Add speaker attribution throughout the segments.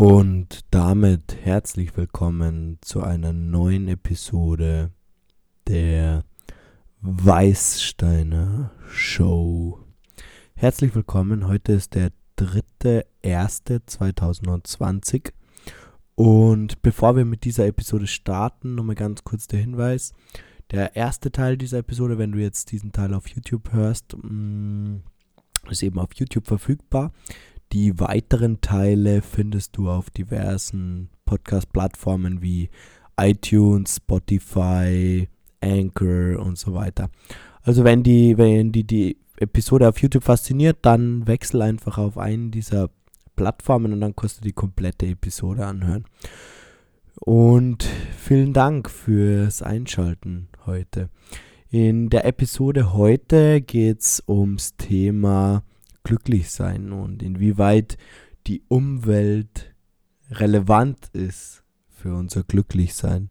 Speaker 1: Und damit herzlich willkommen zu einer neuen Episode der Weißsteiner Show. Herzlich willkommen, heute ist der 3.1.2020 und bevor wir mit dieser Episode starten, nochmal ganz kurz der Hinweis. Der erste Teil dieser Episode, wenn du jetzt diesen Teil auf YouTube hörst, mm, ist eben auf YouTube verfügbar. Die weiteren Teile findest du auf diversen Podcast-Plattformen wie iTunes, Spotify, Anchor und so weiter. Also wenn die, wenn die, die Episode auf YouTube fasziniert, dann wechsel einfach auf einen dieser Plattformen und dann kannst du die komplette Episode anhören. Und vielen Dank fürs Einschalten heute. In der Episode heute geht es ums Thema glücklich sein und inwieweit die Umwelt relevant ist für unser Glücklichsein.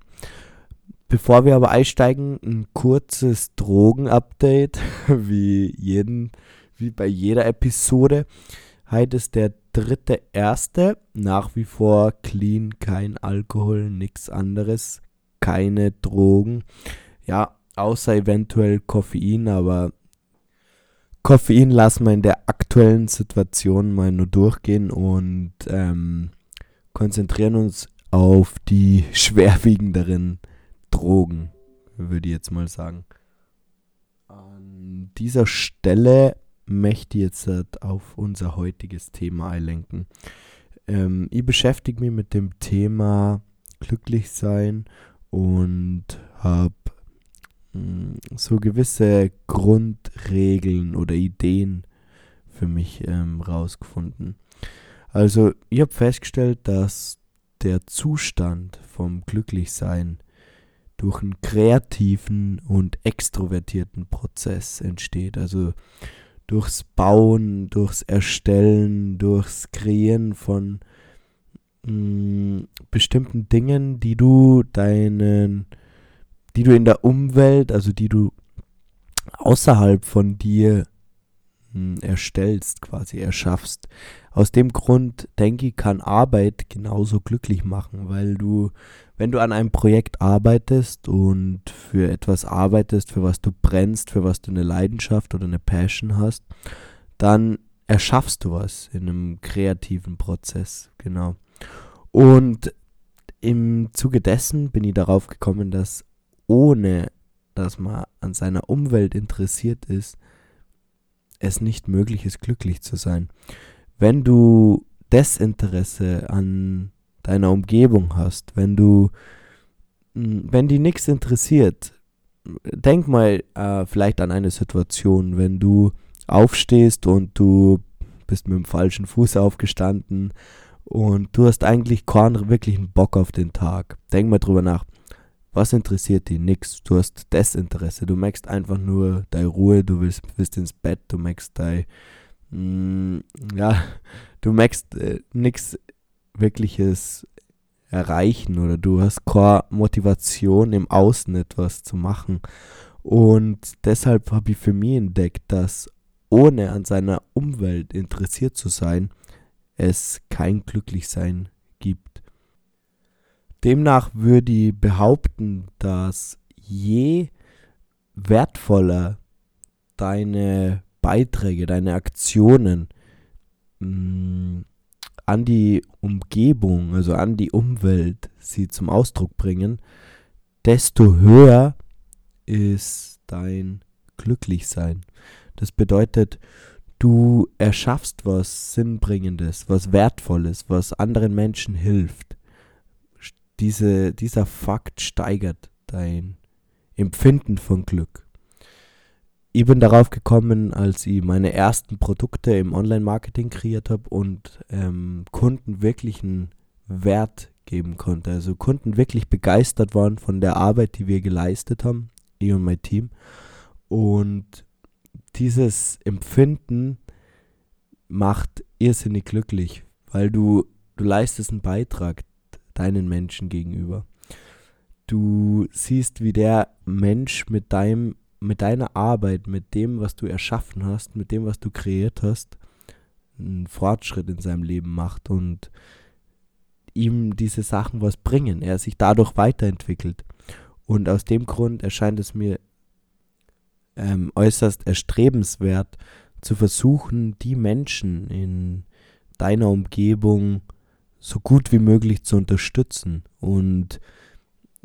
Speaker 1: Bevor wir aber einsteigen, ein kurzes Drogen-Update, wie, wie bei jeder Episode. Heute ist der dritte erste. Nach wie vor clean, kein Alkohol, nichts anderes, keine Drogen. Ja, außer eventuell Koffein, aber Koffein lassen wir in der aktuellen Situation mal nur durchgehen und ähm, konzentrieren uns auf die schwerwiegenderen Drogen, würde ich jetzt mal sagen. An dieser Stelle möchte ich jetzt halt auf unser heutiges Thema einlenken. Ähm, ich beschäftige mich mit dem Thema glücklich sein und habe so gewisse Grundregeln oder Ideen für mich ähm, rausgefunden. Also ich habe festgestellt, dass der Zustand vom Glücklichsein durch einen kreativen und extrovertierten Prozess entsteht. Also durchs Bauen, durchs Erstellen, durchs Kreieren von mh, mm, bestimmten Dingen, die du deinen die du in der Umwelt, also die du außerhalb von dir hm, erstellst, quasi erschaffst. Aus dem Grund denke ich, kann Arbeit genauso glücklich machen, weil du, wenn du an einem Projekt arbeitest und für etwas arbeitest, für was du brennst, für was du eine Leidenschaft oder eine Passion hast, dann erschaffst du was in einem kreativen Prozess, genau. Und im Zuge dessen bin ich darauf gekommen, dass ohne dass man an seiner Umwelt interessiert ist, es nicht möglich ist, glücklich zu sein. Wenn du Desinteresse an deiner Umgebung hast, wenn du, hm, wenn die nichts interessiert, denk mal äh, vielleicht an eine Situation, wenn du aufstehst und du bist mit dem falschen Fuß aufgestanden und du hast eigentlich keinen wirklichen Bock auf den Tag. Denk mal drüber nach. Was interessiert dich? Nix. Du hast Desinteresse. Du merkst einfach nur deine Ruhe, du willst, willst ins Bett, du merkst dein, mm, ja, du merkst äh, nichts wirkliches erreichen oder du hast keine Motivation im Außen etwas zu machen. Und deshalb habe ich für mich entdeckt, dass ohne an seiner Umwelt interessiert zu sein, es kein Glücklichsein gibt. Demnach würde ich behaupten, dass je wertvoller deine Beiträge, deine Aktionen mh, mm, an die Umgebung, also an die Umwelt sie zum Ausdruck bringen, desto höher ist dein Glücklichsein. Das bedeutet, du erschaffst was Sinnbringendes, was Wertvolles, was anderen Menschen hilft diese, dieser Fakt steigert dein Empfinden von Glück. Ich bin darauf gekommen, als ich meine ersten Produkte im Online-Marketing kreiert habe und ähm, Kunden wirklich einen Wert geben konnte. Also Kunden wirklich begeistert waren von der Arbeit, die wir geleistet haben, ich und mein Team. Und dieses Empfinden macht irrsinnig glücklich, weil du, du leistest einen Beitrag deinen Menschen gegenüber. Du siehst, wie der Mensch mit deinem, mit deiner Arbeit, mit dem, was du erschaffen hast, mit dem, was du kreiert hast, einen Fortschritt in seinem Leben macht und ihm diese Sachen was bringen, er sich dadurch weiterentwickelt. Und aus dem Grund erscheint es mir ähm, äußerst erstrebenswert, zu versuchen, die Menschen in deiner Umgebung so gut wie möglich zu unterstützen. Und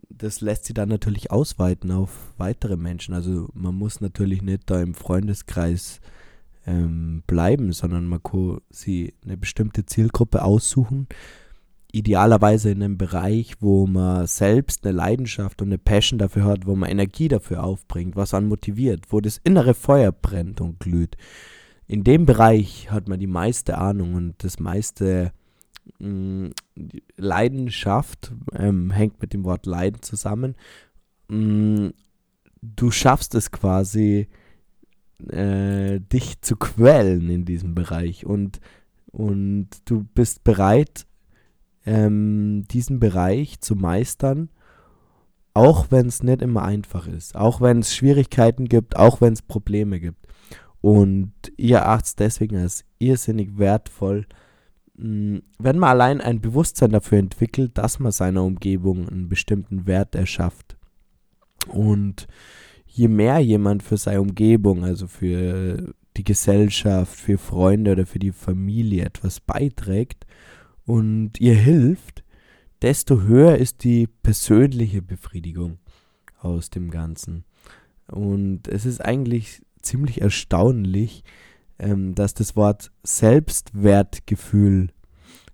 Speaker 1: das lässt sie dann natürlich ausweiten auf weitere Menschen. Also man muss natürlich nicht da im Freundeskreis ähm, bleiben, sondern man kann sie eine bestimmte Zielgruppe aussuchen. Idealerweise in einem Bereich, wo man selbst eine Leidenschaft und eine Passion dafür hat, wo man Energie dafür aufbringt, was einen motiviert, wo das innere Feuer brennt und glüht. In dem Bereich hat man die meiste Ahnung und das meiste Leidenschaft ähm, hängt mit dem Wort Leiden zusammen. Mm, du schaffst es quasi, äh, dich zu quälen in diesem Bereich und, und du bist bereit, ähm, diesen Bereich zu meistern, auch wenn es nicht immer einfach ist, auch wenn es Schwierigkeiten gibt, auch wenn es Probleme gibt. Und ihr es deswegen als irrsinnig wertvoll, wenn man allein ein Bewusstsein dafür entwickelt, dass man seiner Umgebung einen bestimmten Wert erschafft. Und je mehr jemand für seine Umgebung, also für die Gesellschaft, für Freunde oder für die Familie etwas beiträgt und ihr hilft, desto höher ist die persönliche Befriedigung aus dem Ganzen. Und es ist eigentlich ziemlich erstaunlich, ähm, dass das Wort Selbstwertgefühl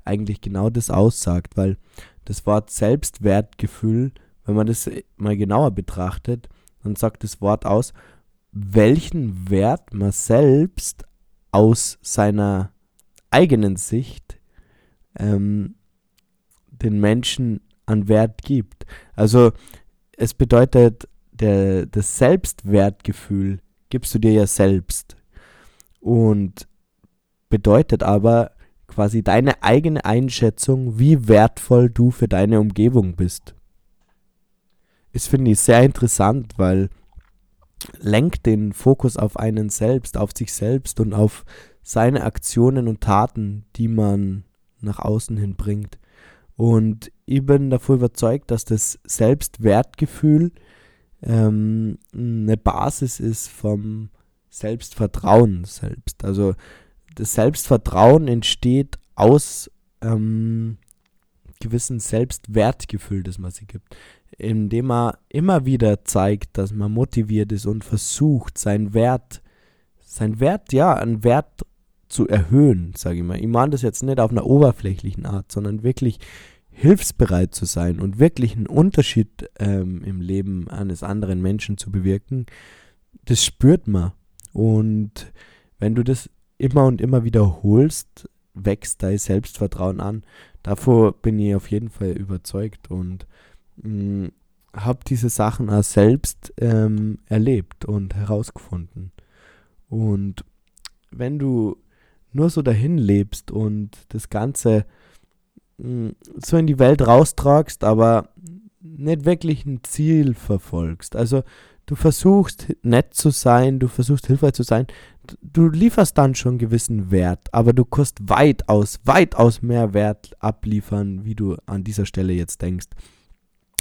Speaker 1: eigentlich genau das aussagt, weil das Wort Selbstwertgefühl, wenn man das mal genauer betrachtet, dann sagt das Wort aus, welchen Wert man selbst aus seiner eigenen Sicht ähm, den Menschen an Wert gibt. Also es bedeutet, der, das Selbstwertgefühl gibst du dir ja selbst. Und bedeutet aber quasi deine eigene Einschätzung, wie wertvoll du für deine Umgebung bist ist, finde ich, sehr interessant, weil lenkt den Fokus auf einen selbst, auf sich selbst und auf seine Aktionen und Taten, die man nach außen hin bringt. Und ich bin davon überzeugt, dass das Selbstwertgefühl ähm, eine Basis ist vom Selbstvertrauen selbst. Also das Selbstvertrauen entsteht aus ähm, gewissen Selbstwertgefühl, das man sich gibt indem er immer wieder zeigt, dass man motiviert ist und versucht, seinen Wert, sein Wert, ja, einen Wert zu erhöhen, sage ich mal. Ich meine das jetzt nicht auf einer oberflächlichen Art, sondern wirklich hilfsbereit zu sein und wirklich einen Unterschied ähm, im Leben eines anderen Menschen zu bewirken, das spürt man. Und wenn du das immer und immer wiederholst, wächst dein Selbstvertrauen an. Davor bin ich auf jeden Fall überzeugt und habe diese Sachen auch selbst ähm, erlebt und herausgefunden. Und wenn du nur so dahin lebst und das Ganze mh, so in die Welt raustragst, aber nicht wirklich ein Ziel verfolgst. Also du versuchst nett zu sein, du versuchst hilfreich zu sein, du lieferst dann schon gewissen Wert, aber du kannst weitaus, weitaus mehr Wert abliefern, wie du an dieser Stelle jetzt denkst.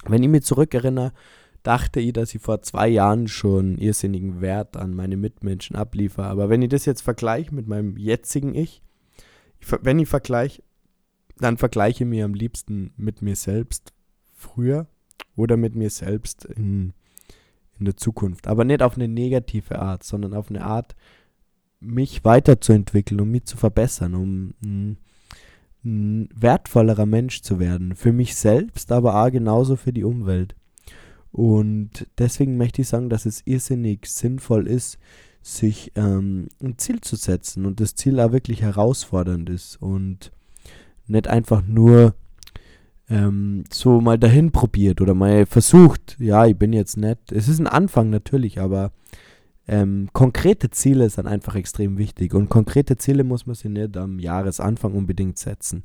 Speaker 1: Wenn ich mich zurückerinnere, dachte ich, dass ich vor zwei Jahren schon irrsinnigen Wert an meine Mitmenschen abliefere. Aber wenn ich das jetzt vergleiche mit meinem jetzigen Ich, wenn ich vergleiche, dann vergleiche ich mich am liebsten mit mir selbst früher oder mit mir selbst in, in der Zukunft. Aber nicht auf eine negative Art, sondern auf eine Art, mich weiterzuentwickeln, um mich zu verbessern, um hm, ein wertvollerer Mensch zu werden. Für mich selbst, aber auch genauso für die Umwelt. Und deswegen möchte ich sagen, dass es irrsinnig sinnvoll ist, sich ähm, ein Ziel zu setzen und das Ziel auch wirklich herausfordernd ist und nicht einfach nur ähm, so mal dahin probiert oder mal versucht, ja, ich bin jetzt nett. Es ist ein Anfang natürlich, aber ähm, konkrete Ziele sind einfach extrem wichtig. Und konkrete Ziele muss man sich nicht am Jahresanfang unbedingt setzen.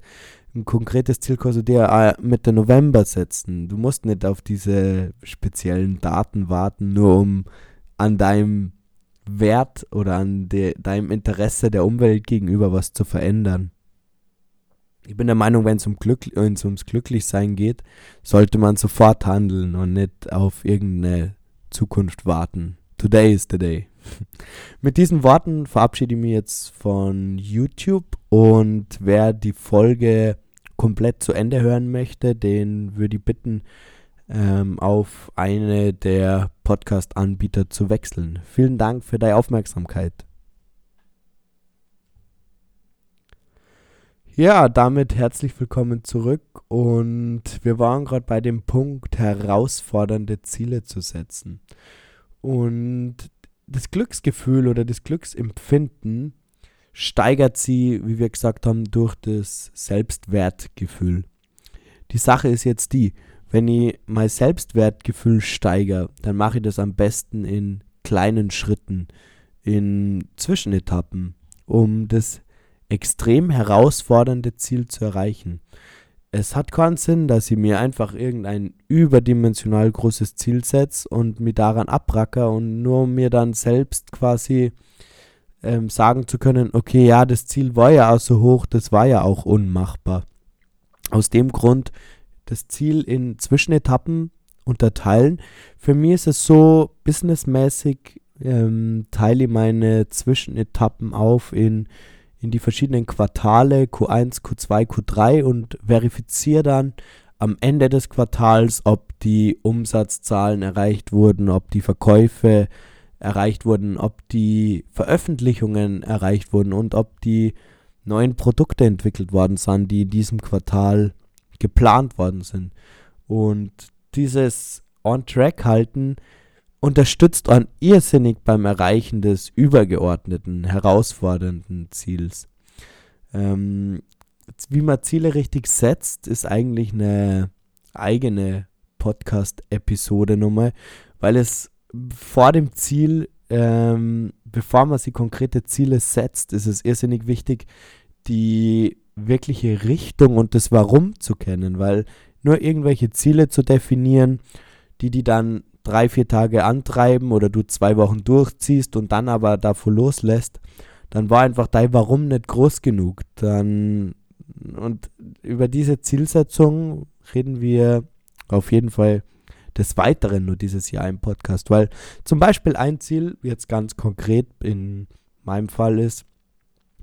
Speaker 1: Ein konkretes Ziel kannst du dir äh, Mitte November setzen. Du musst nicht auf diese speziellen Daten warten, nur um an deinem Wert oder an de, deinem Interesse der Umwelt gegenüber was zu verändern. Ich bin der Meinung, wenn es um Glück, ums Glücklichsein geht, sollte man sofort handeln und nicht auf irgendeine Zukunft warten. Today is the day. Mit diesen Worten verabschiede ich mich jetzt von YouTube und wer die Folge komplett zu Ende hören möchte, den würde ich bitten, ähm, auf eine der Podcast-Anbieter zu wechseln. Vielen Dank für deine Aufmerksamkeit. Ja, damit herzlich willkommen zurück und wir waren gerade bei dem Punkt, herausfordernde Ziele zu setzen. Und das Glücksgefühl oder das Glücksempfinden steigert sie, wie wir gesagt haben, durch das Selbstwertgefühl. Die Sache ist jetzt die, wenn ich mein Selbstwertgefühl steigere, dann mache ich das am besten in kleinen Schritten, in Zwischenetappen, um das extrem herausfordernde Ziel zu erreichen. Es hat keinen Sinn, dass ich mir einfach irgendein überdimensional großes Ziel setze und mir daran abracker und nur mir dann selbst quasi ähm, sagen zu können, okay, ja, das Ziel war ja auch so hoch, das war ja auch unmachbar. Aus dem Grund das Ziel in Zwischenetappen unterteilen. Für mich ist es so, businessmäßig ähm, teile ich meine Zwischenetappen auf in in die verschiedenen Quartale Q1, Q2, Q3 und verifiziere dann am Ende des Quartals, ob die Umsatzzahlen erreicht wurden, ob die Verkäufe erreicht wurden, ob die Veröffentlichungen erreicht wurden und ob die neuen Produkte entwickelt worden sind, die in diesem Quartal geplant worden sind. Und dieses On-Track halten unterstützt einen irrsinnig beim Erreichen des übergeordneten, herausfordernden Ziels. Ähm, wie man Ziele richtig setzt, ist eigentlich eine eigene Podcast-Episode nochmal, weil es vor dem Ziel, ähm, bevor man sich konkrete Ziele setzt, ist es irrsinnig wichtig, die wirkliche Richtung und das Warum zu kennen, weil nur irgendwelche Ziele zu definieren, die die dann drei, vier Tage antreiben oder du zwei Wochen durchziehst und dann aber davor loslässt, dann war einfach dein Warum nicht groß genug. Dann und über diese Zielsetzung reden wir auf jeden Fall des Weiteren nur dieses Jahr im Podcast, weil zum Beispiel ein Ziel jetzt ganz konkret in meinem Fall ist,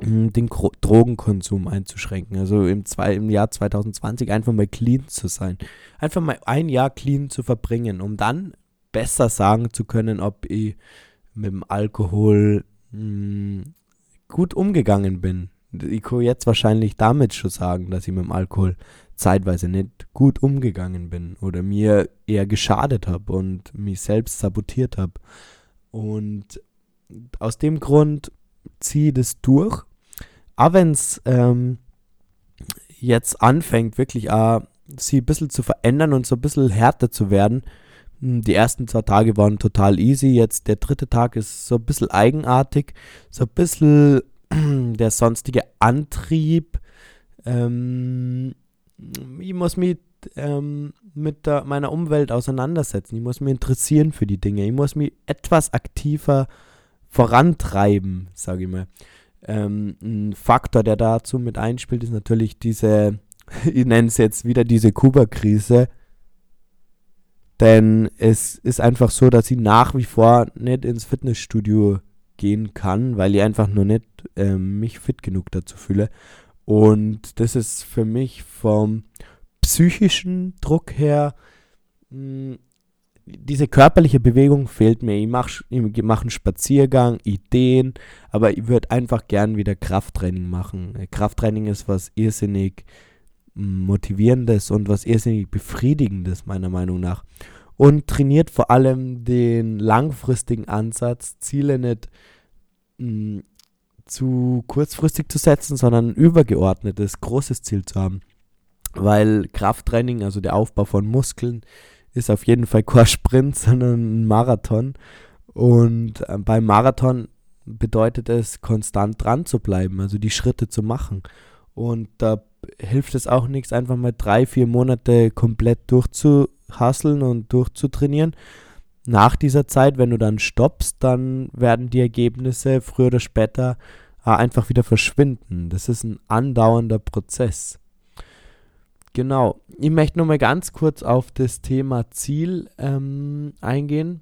Speaker 1: den Drogenkonsum einzuschränken. Also im, zwei, im Jahr 2020 einfach mal clean zu sein. Einfach mal ein Jahr clean zu verbringen, um dann besser sagen zu können, ob ich mit dem Alkohol mh, hm, gut umgegangen bin. Ich kann jetzt wahrscheinlich damit schon sagen, dass ich mit dem Alkohol zeitweise nicht gut umgegangen bin oder mir eher geschadet habe und mich selbst sabotiert habe. Und aus dem Grund ziehe ich das durch. Aber wenn es ähm, jetzt anfängt, wirklich auch, sie ein bisschen zu verändern und so ein bisschen härter zu werden, die ersten zwei Tage waren total easy. Jetzt der dritte Tag ist so ein bisschen eigenartig. So ein bisschen der sonstige Antrieb. Ähm, ich muss mich ähm, mit der, meiner Umwelt auseinandersetzen. Ich muss mich interessieren für die Dinge. Ich muss mich etwas aktiver vorantreiben, sage ich mal. Ähm, ein Faktor, der dazu mit einspielt, ist natürlich diese, ich nenne es jetzt wieder diese Kuba-Krise denn es ist einfach so, dass ich nach wie vor nicht ins Fitnessstudio gehen kann, weil ich einfach nur nicht äh, mich fit genug dazu fühle. Und das ist für mich vom psychischen Druck her, mh, hm, diese körperliche Bewegung fehlt mir. Ich mache ich mach einen Spaziergang, Ideen, aber ich würde einfach gern wieder Krafttraining machen. Krafttraining ist was irrsinnig motivierendes und was irrsinnig befriedigendes, meiner Meinung nach. Und trainiert vor allem den langfristigen Ansatz, Ziele nicht mh, mm, zu kurzfristig zu setzen, sondern ein übergeordnetes, großes Ziel zu haben. Weil Krafttraining, also der Aufbau von Muskeln, ist auf jeden Fall kein Sprint, sondern ein Marathon. Und äh, beim Marathon bedeutet es, konstant dran zu bleiben, also die Schritte zu machen. Und da hilft es auch nichts, einfach mal drei, vier Monate komplett durchzuhasseln und durchzutrainieren. Nach dieser Zeit, wenn du dann stoppst, dann werden die Ergebnisse früher oder später äh, einfach wieder verschwinden. Das ist ein andauernder Prozess. genau. Ich möchte nur mal ganz kurz auf das Thema Ziel ähm, eingehen.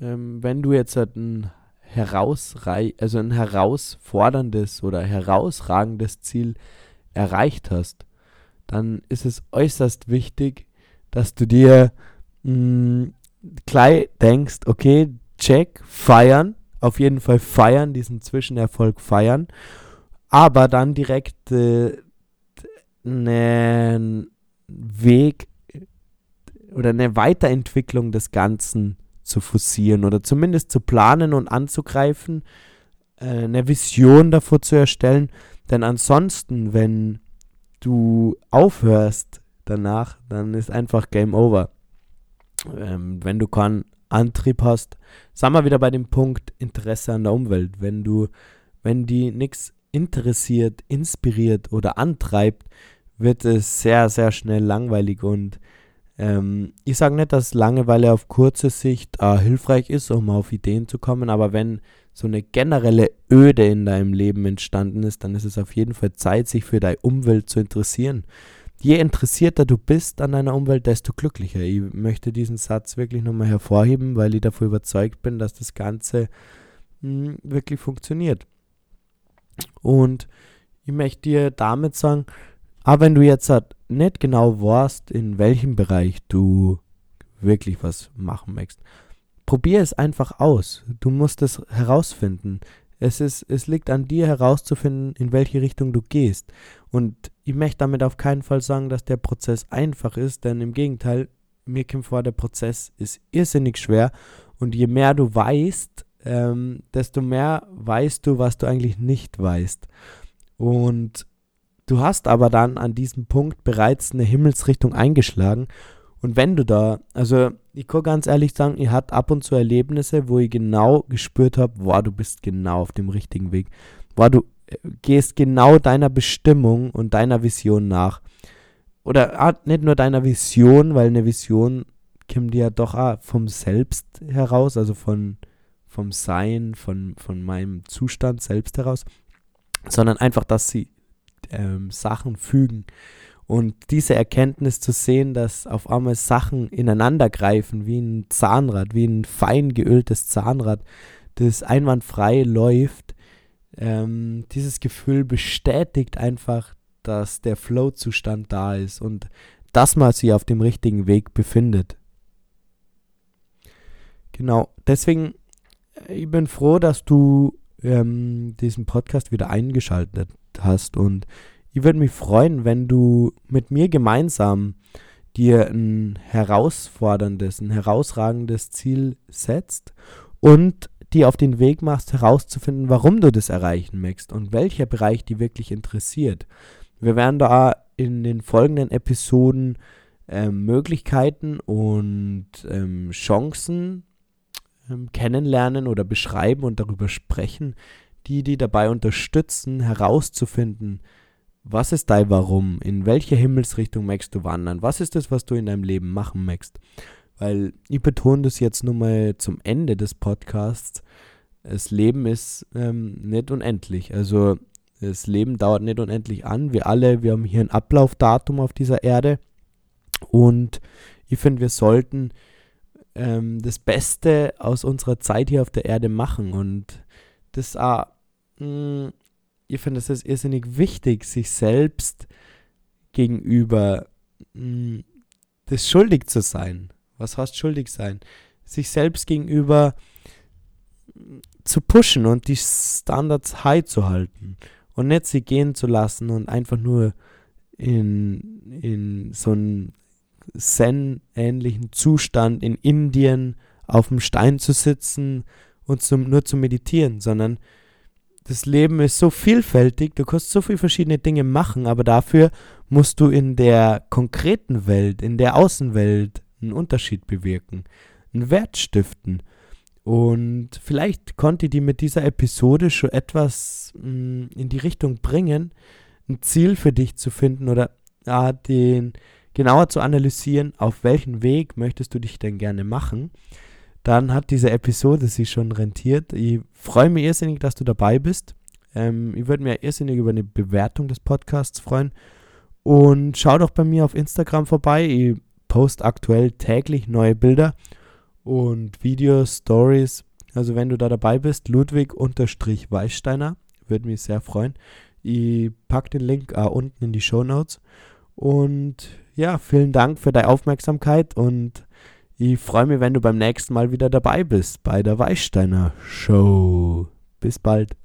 Speaker 1: Ähm, wenn du jetzt halt ein herausrei also ein herausforderndes oder herausragendes Ziel erreicht hast, dann ist es äußerst wichtig, dass du dir mh, mm, gleich denkst, okay, check, feiern, auf jeden Fall feiern, diesen Zwischenerfolg feiern, aber dann direkt äh, einen Weg oder eine Weiterentwicklung des Ganzen zu forcieren oder zumindest zu planen und anzugreifen, äh, eine Vision davor zu erstellen. Denn ansonsten, wenn du aufhörst danach, dann ist einfach Game Over. Ähm, wenn du keinen Antrieb hast, sagen wir wieder bei dem Punkt Interesse an der Umwelt. Wenn du, wenn die nichts interessiert, inspiriert oder antreibt, wird es sehr, sehr schnell langweilig und ähm, ich sage nicht, dass Langeweile auf kurze Sicht äh, hilfreich ist, um auf Ideen zu kommen, aber wenn so eine generelle Öde in deinem Leben entstanden ist, dann ist es auf jeden Fall Zeit, sich für deine Umwelt zu interessieren. Je interessierter du bist an deiner Umwelt, desto glücklicher. Ich möchte diesen Satz wirklich nochmal hervorheben, weil ich davon überzeugt bin, dass das Ganze mh, hm, wirklich funktioniert. Und ich möchte dir damit sagen, aber wenn du jetzt halt nicht genau weißt, in welchem Bereich du wirklich was machen möchtest, probier es einfach aus. Du musst es herausfinden. Es, ist, es liegt an dir herauszufinden, in welche Richtung du gehst. Und ich möchte damit auf keinen Fall sagen, dass der Prozess einfach ist, denn im Gegenteil, mir kommt vor, der Prozess ist irrsinnig schwer. Und je mehr du weißt, ähm, desto mehr weißt du, was du eigentlich nicht weißt. Und Du hast aber dann an diesem Punkt bereits eine Himmelsrichtung eingeschlagen. Und wenn du da, also ich kann ganz ehrlich sagen, ich hatte ab und zu Erlebnisse, wo ich genau gespürt habe, wow, du bist genau auf dem richtigen Weg. Wow, du äh, gehst genau deiner Bestimmung und deiner Vision nach. Oder ah, nicht nur deiner Vision, weil eine Vision kommt ja doch auch vom Selbst heraus, also von, vom Sein, von, von meinem Zustand selbst heraus, sondern einfach, dass sie ähm, Sachen fügen. Und diese Erkenntnis zu sehen, dass auf einmal Sachen ineinander greifen, wie ein Zahnrad, wie ein fein geöltes Zahnrad, das einwandfrei läuft, ähm, dieses Gefühl bestätigt einfach, dass der Flow-Zustand da ist und dass man sich auf dem richtigen Weg befindet. Genau, deswegen, äh, ich bin froh, dass du ähm, diesen Podcast wieder eingeschaltet hast. Und ich würde mich freuen, wenn du mit mir gemeinsam dir ein herausforderndes, ein herausragendes Ziel setzt und dir auf den Weg machst, herauszufinden, warum du das erreichen möchtest und welcher Bereich dich wirklich interessiert. Wir werden da in den folgenden Episoden äh, Möglichkeiten und ähm, Chancen ähm, kennenlernen oder beschreiben und darüber sprechen, die die dabei unterstützen, herauszufinden, was ist dein Warum, in welche Himmelsrichtung möchtest du wandern, was ist das, was du in deinem Leben machen möchtest. Weil ich betone das jetzt nur mal zum Ende des Podcasts. Das Leben ist ähm, nicht unendlich. Also das Leben dauert nicht unendlich an. Wir alle, wir haben hier ein Ablaufdatum auf dieser Erde. Und ich finde, wir sollten ähm, das Beste aus unserer Zeit hier auf der Erde machen. Und das auch mh, ich finde es irrsinnig wichtig, sich selbst gegenüber mh, das schuldig zu sein. Was heißt schuldig sein? Sich selbst gegenüber zu pushen und die Standards high zu halten und nicht sie gehen zu lassen und einfach nur in, in so einen Zen-ähnlichen Zustand in Indien auf dem Stein zu sitzen und zum, nur zu meditieren, sondern das Leben ist so vielfältig, du kannst so viele verschiedene Dinge machen, aber dafür musst du in der konkreten Welt, in der Außenwelt einen Unterschied bewirken, einen Wert stiften. Und vielleicht konnte die mit dieser Episode schon etwas mh, mm, in die Richtung bringen, ein Ziel für dich zu finden oder ja, den genauer zu analysieren, auf welchen Weg möchtest du dich denn gerne machen dann hat diese Episode sich schon rentiert. Ich freue mich irrsinnig, dass du dabei bist. Ähm, ich würde mir irrsinnig über eine Bewertung des Podcasts freuen. Und schau doch bei mir auf Instagram vorbei. Ich poste aktuell täglich neue Bilder und Videos, Stories. Also wenn du da dabei bist, Ludwig-Weißsteiner, würde mich sehr freuen. Ich packe den Link auch unten in die Show Notes. Und ja, vielen Dank für deine Aufmerksamkeit und ich freue mich, wenn du beim nächsten Mal wieder dabei bist bei der Weißsteiner Show. Bis bald.